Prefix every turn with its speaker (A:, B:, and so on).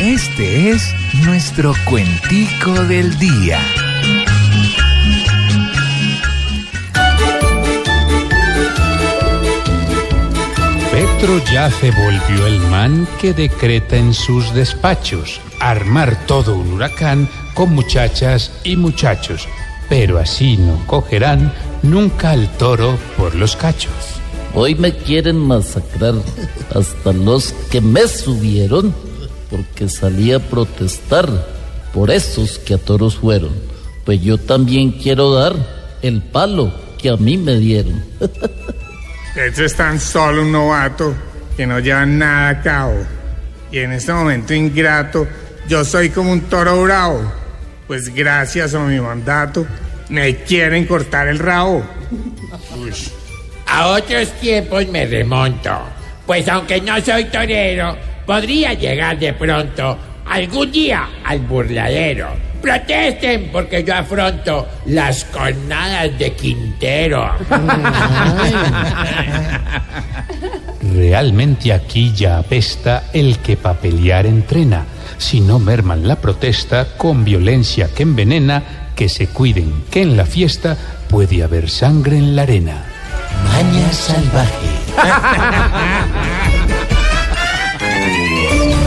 A: Este es nuestro cuentico del día.
B: Petro ya se volvió el man que decreta en sus despachos armar todo un huracán con muchachas y muchachos, pero así no cogerán nunca al toro por los cachos.
C: Hoy me quieren masacrar hasta los que me subieron porque salí a protestar por esos que a toros fueron. Pues yo también quiero dar el palo que a mí me dieron.
D: Este es tan solo un novato que no lleva nada a cabo. Y en este momento ingrato, yo soy como un toro bravo. Pues gracias a mi mandato, me quieren cortar el rabo. Uy.
E: A otros tiempos me remonto, pues aunque no soy torero, podría llegar de pronto algún día al burladero. Protesten porque yo afronto las cornadas de Quintero.
B: Realmente aquí ya apesta el que pa' pelear entrena. Si no merman la protesta con violencia que envenena, que se cuiden, que en la fiesta puede haber sangre en la arena.
A: Maña salvaje. Thank you.